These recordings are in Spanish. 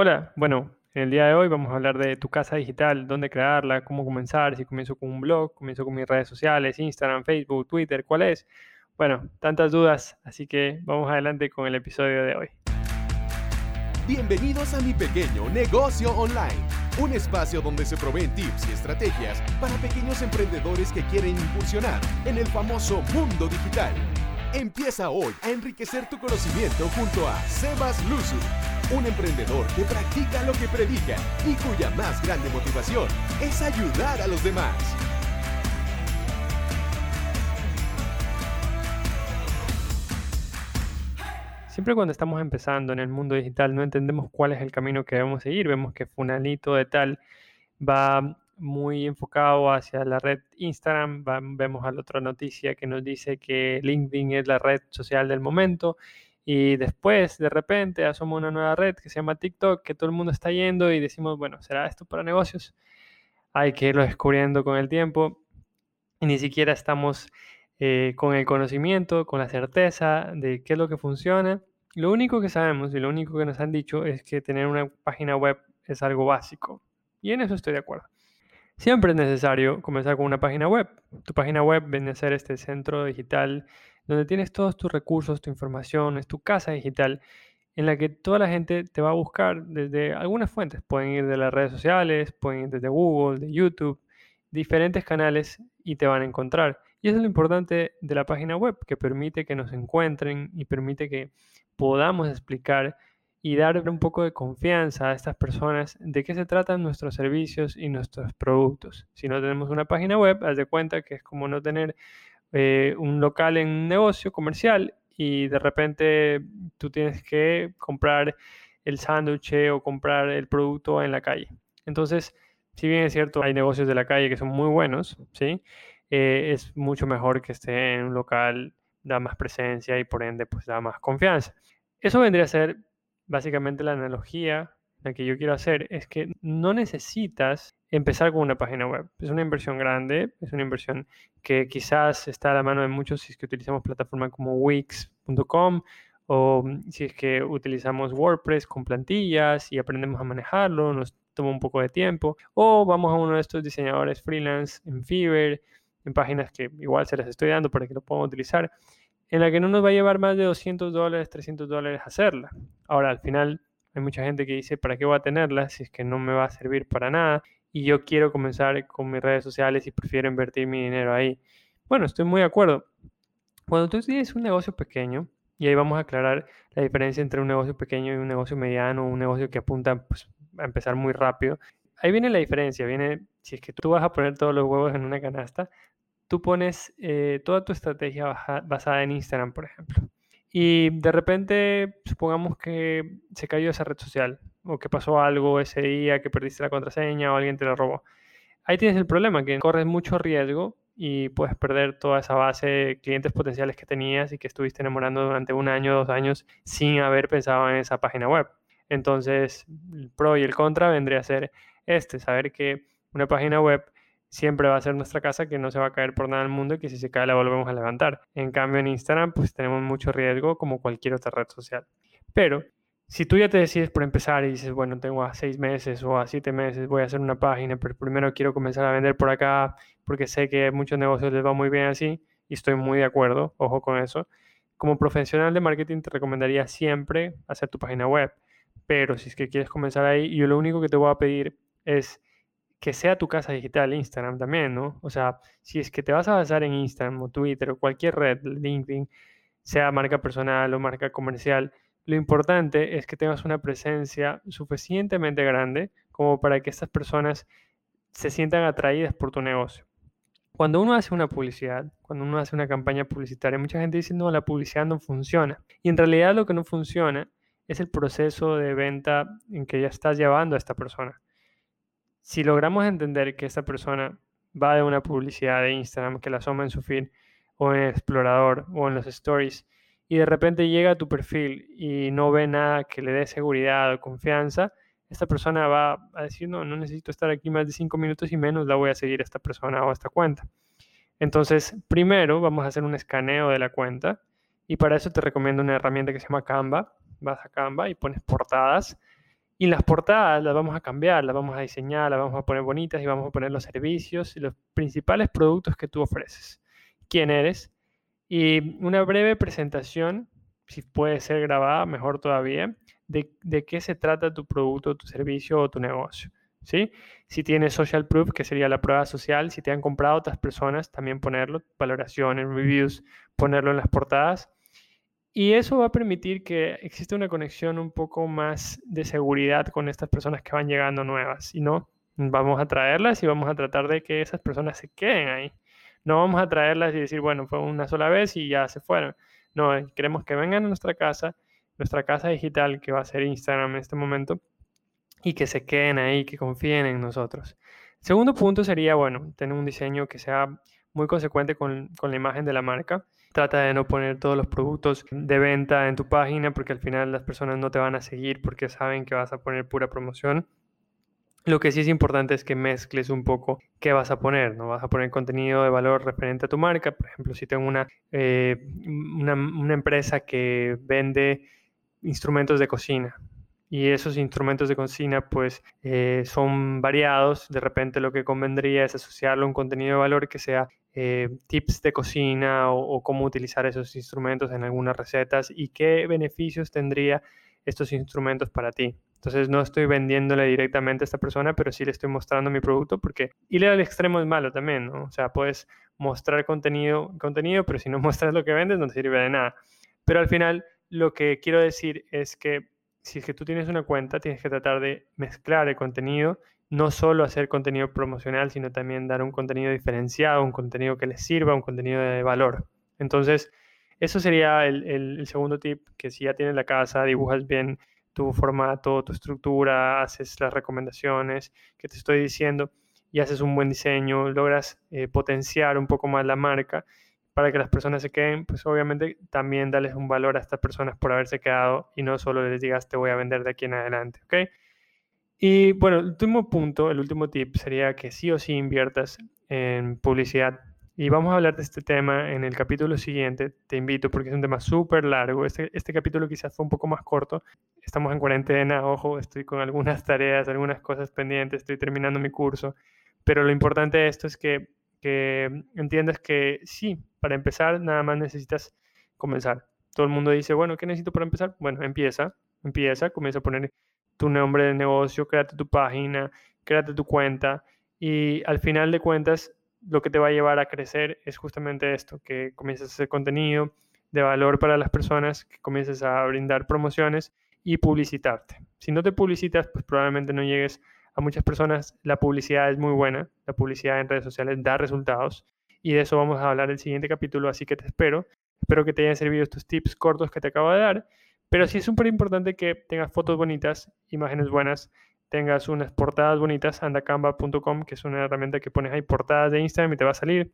Hola, bueno, en el día de hoy vamos a hablar de tu casa digital, dónde crearla, cómo comenzar, si comienzo con un blog, comienzo con mis redes sociales, Instagram, Facebook, Twitter, ¿cuál es? Bueno, tantas dudas, así que vamos adelante con el episodio de hoy. Bienvenidos a mi pequeño negocio online, un espacio donde se proveen tips y estrategias para pequeños emprendedores que quieren incursionar en el famoso mundo digital. Empieza hoy a enriquecer tu conocimiento junto a Sebas Luzu un emprendedor que practica lo que predica y cuya más grande motivación es ayudar a los demás. Siempre cuando estamos empezando en el mundo digital no entendemos cuál es el camino que debemos seguir. Vemos que Funalito de tal va muy enfocado hacia la red Instagram. vemos a la otra noticia que nos dice que LinkedIn es la red social del momento y después, de repente, asoma una nueva red que se llama TikTok, que todo el mundo está yendo y decimos, bueno, ¿será esto para negocios? Hay que irlo descubriendo con el tiempo. Y ni siquiera estamos eh, con el conocimiento, con la certeza de qué es lo que funciona. Lo único que sabemos y lo único que nos han dicho es que tener una página web es algo básico. Y en eso estoy de acuerdo. Siempre es necesario comenzar con una página web. Tu página web viene a ser este centro digital donde tienes todos tus recursos, tu información, es tu casa digital en la que toda la gente te va a buscar desde algunas fuentes. Pueden ir de las redes sociales, pueden ir desde Google, de YouTube, diferentes canales y te van a encontrar. Y eso es lo importante de la página web, que permite que nos encuentren y permite que podamos explicar y dar un poco de confianza a estas personas de qué se tratan nuestros servicios y nuestros productos. Si no tenemos una página web, haz de cuenta que es como no tener eh, un local en un negocio comercial y de repente tú tienes que comprar el sándwich o comprar el producto en la calle. Entonces, si bien es cierto, hay negocios de la calle que son muy buenos, ¿sí? Eh, es mucho mejor que esté en un local, da más presencia y por ende, pues da más confianza. Eso vendría a ser básicamente la analogía la que yo quiero hacer es que no necesitas empezar con una página web. Es una inversión grande, es una inversión que quizás está a la mano de muchos si es que utilizamos plataformas como Wix.com o si es que utilizamos WordPress con plantillas y aprendemos a manejarlo, nos toma un poco de tiempo, o vamos a uno de estos diseñadores freelance en Fiverr, en páginas que igual se las estoy dando para que lo puedan utilizar, en la que no nos va a llevar más de 200 dólares, 300 dólares hacerla. Ahora, al final, hay mucha gente que dice, ¿para qué voy a tenerla si es que no me va a servir para nada? Y yo quiero comenzar con mis redes sociales y prefiero invertir mi dinero ahí. Bueno, estoy muy de acuerdo. Cuando tú tienes un negocio pequeño, y ahí vamos a aclarar la diferencia entre un negocio pequeño y un negocio mediano, un negocio que apunta pues, a empezar muy rápido. Ahí viene la diferencia, viene, si es que tú vas a poner todos los huevos en una canasta, tú pones eh, toda tu estrategia basada en Instagram, por ejemplo. Y de repente, supongamos que se cayó esa red social o que pasó algo ese día, que perdiste la contraseña o alguien te la robó. Ahí tienes el problema, que corres mucho riesgo y puedes perder toda esa base de clientes potenciales que tenías y que estuviste enamorando durante un año, dos años sin haber pensado en esa página web. Entonces, el pro y el contra vendría a ser este, saber que una página web siempre va a ser nuestra casa que no se va a caer por nada del mundo y que si se cae la volvemos a levantar. En cambio en Instagram pues tenemos mucho riesgo como cualquier otra red social. Pero si tú ya te decides por empezar y dices, bueno, tengo a seis meses o a siete meses, voy a hacer una página, pero primero quiero comenzar a vender por acá porque sé que muchos negocios les va muy bien así y estoy muy de acuerdo, ojo con eso. Como profesional de marketing te recomendaría siempre hacer tu página web, pero si es que quieres comenzar ahí, yo lo único que te voy a pedir es que sea tu casa digital, Instagram también, ¿no? O sea, si es que te vas a basar en Instagram o Twitter o cualquier red, LinkedIn, sea marca personal o marca comercial, lo importante es que tengas una presencia suficientemente grande como para que estas personas se sientan atraídas por tu negocio. Cuando uno hace una publicidad, cuando uno hace una campaña publicitaria, mucha gente dice, no, la publicidad no funciona. Y en realidad lo que no funciona es el proceso de venta en que ya estás llevando a esta persona si logramos entender que esta persona va de una publicidad de Instagram que la asoma en su feed o en el explorador o en los stories y de repente llega a tu perfil y no ve nada que le dé seguridad o confianza, esta persona va a decir, no, no necesito estar aquí más de cinco minutos y menos la voy a seguir a esta persona o a esta cuenta. Entonces, primero vamos a hacer un escaneo de la cuenta y para eso te recomiendo una herramienta que se llama Canva. Vas a Canva y pones portadas Y las portadas las vamos a cambiar, las vamos a diseñar, las vamos a poner bonitas y vamos a poner los servicios y los principales productos que tú ofreces. ¿Quién eres? Y una breve presentación, si puede ser grabada, mejor todavía, de, de qué se trata tu producto, tu servicio o tu negocio. ¿Sí? Si tienes social proof, que sería la prueba social, si te han comprado otras personas, también ponerlo, valoraciones, reviews, ponerlo en las portadas y eso va a permitir que exista una conexión un poco más de seguridad con estas personas que van llegando nuevas. Y no, vamos a traerlas y vamos a tratar de que esas personas se queden ahí. No vamos a traerlas y decir, bueno, fue una sola vez y ya se fueron. No, eh, queremos que vengan a nuestra casa, nuestra casa digital, que va a ser Instagram en este momento, y que se queden ahí, que confíen en nosotros. segundo punto sería, bueno, tener un diseño que sea muy consecuente con, con la imagen de la marca. Trata de no poner todos los productos de venta en tu página porque al final las personas no te van a seguir porque saben que vas a poner pura promoción. Lo que sí es importante es que mezcles un poco qué vas a poner, ¿no? Vas a poner contenido de valor referente a tu marca. Por ejemplo, si tengo una, eh, una, empresa que vende instrumentos de cocina, y esos instrumentos de cocina pues eh, son variados. De repente lo que convendría es asociarlo a un contenido de valor que sea eh, tips de cocina o, cómo utilizar esos instrumentos en algunas recetas y qué beneficios tendría estos instrumentos para ti. Entonces no estoy vendiéndole directamente a esta persona, pero sí le estoy mostrando mi producto porque ir al extremo es malo también, ¿no? O sea, puedes mostrar contenido, contenido, pero si no muestras lo que vendes no te sirve de nada. Pero al final lo que quiero decir es que si es que tú tienes una cuenta, tienes que tratar de mezclar el contenido, no solo hacer contenido promocional, sino también dar un contenido diferenciado, un contenido que les sirva, un contenido de valor. Entonces, eso sería el, segundo tip, que si ya tienes la casa, dibujas bien tu formato, tu estructura, haces las recomendaciones que te estoy diciendo y haces un buen diseño, logras eh, potenciar un poco más la marca para que las personas se queden, pues obviamente también dales un valor a estas personas por haberse quedado y no solo les digas te voy a vender de aquí en adelante, ¿ok? Y bueno, el último punto, el último tip sería que sí o sí inviertas en publicidad. Y vamos a hablar de este tema en el capítulo siguiente. Te invito porque es un tema súper largo. Este, este capítulo quizás fue un poco más corto. Estamos en cuarentena, ojo, estoy con algunas tareas, algunas cosas pendientes, estoy terminando mi curso. Pero lo importante de esto es que que entiendas que sí, para empezar nada más necesitas comenzar. Todo el mundo dice, bueno, ¿qué necesito para empezar? Bueno, empieza, empieza, comienza a poner tu nombre de negocio, créate tu página, créate tu cuenta y al final de cuentas lo que te va a llevar a crecer es justamente esto, que comiences a hacer contenido de valor para las personas, que comiences a brindar promociones y publicitarte. Si no te publicitas, pues probablemente no llegues a muchas personas la publicidad es muy buena, la publicidad en redes sociales da resultados y de eso vamos a hablar el siguiente capítulo, así que te espero. Espero que te hayan servido estos tips cortos que te acabo de dar, pero sí es súper importante que tengas fotos bonitas, imágenes buenas, tengas unas portadas bonitas, andacamba.com, que es una herramienta que pones ahí portadas de Instagram y te va a salir.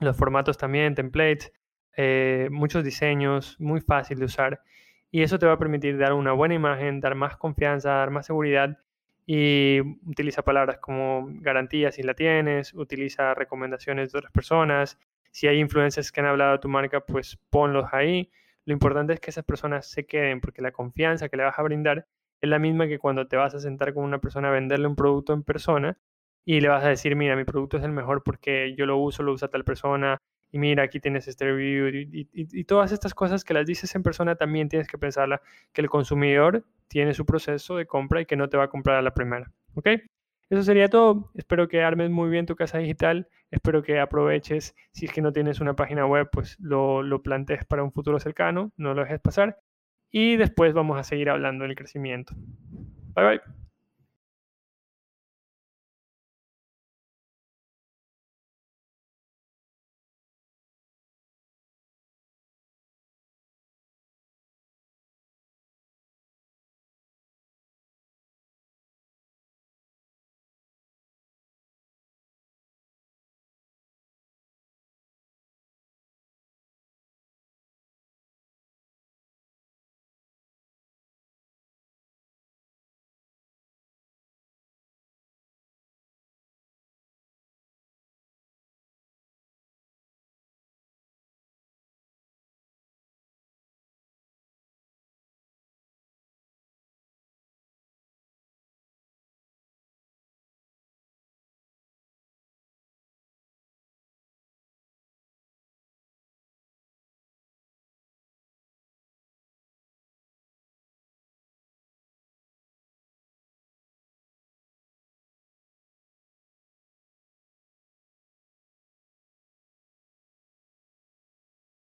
Los formatos también, templates, eh, muchos diseños, muy fácil de usar. Y eso te va a permitir dar una buena imagen, dar más confianza, dar más seguridad y utiliza palabras como garantía si la tienes, utiliza recomendaciones de otras personas. Si hay influencers que han hablado de tu marca, pues ponlos ahí. Lo importante es que esas personas se queden porque la confianza que le vas a brindar es la misma que cuando te vas a sentar con una persona a venderle un producto en persona y le vas a decir, mira, mi producto es el mejor porque yo lo uso, lo usa tal persona, y mira, aquí tienes este review y, todas estas cosas que las dices en persona también tienes que pensarla, que el consumidor tiene su proceso de compra y que no te va a comprar a la primera. ¿Ok? Eso sería todo. Espero que armes muy bien tu casa digital. Espero que aproveches, si es que no tienes una página web, pues lo, lo plantees para un futuro cercano, no lo dejes pasar. Y después vamos a seguir hablando del crecimiento. Bye bye.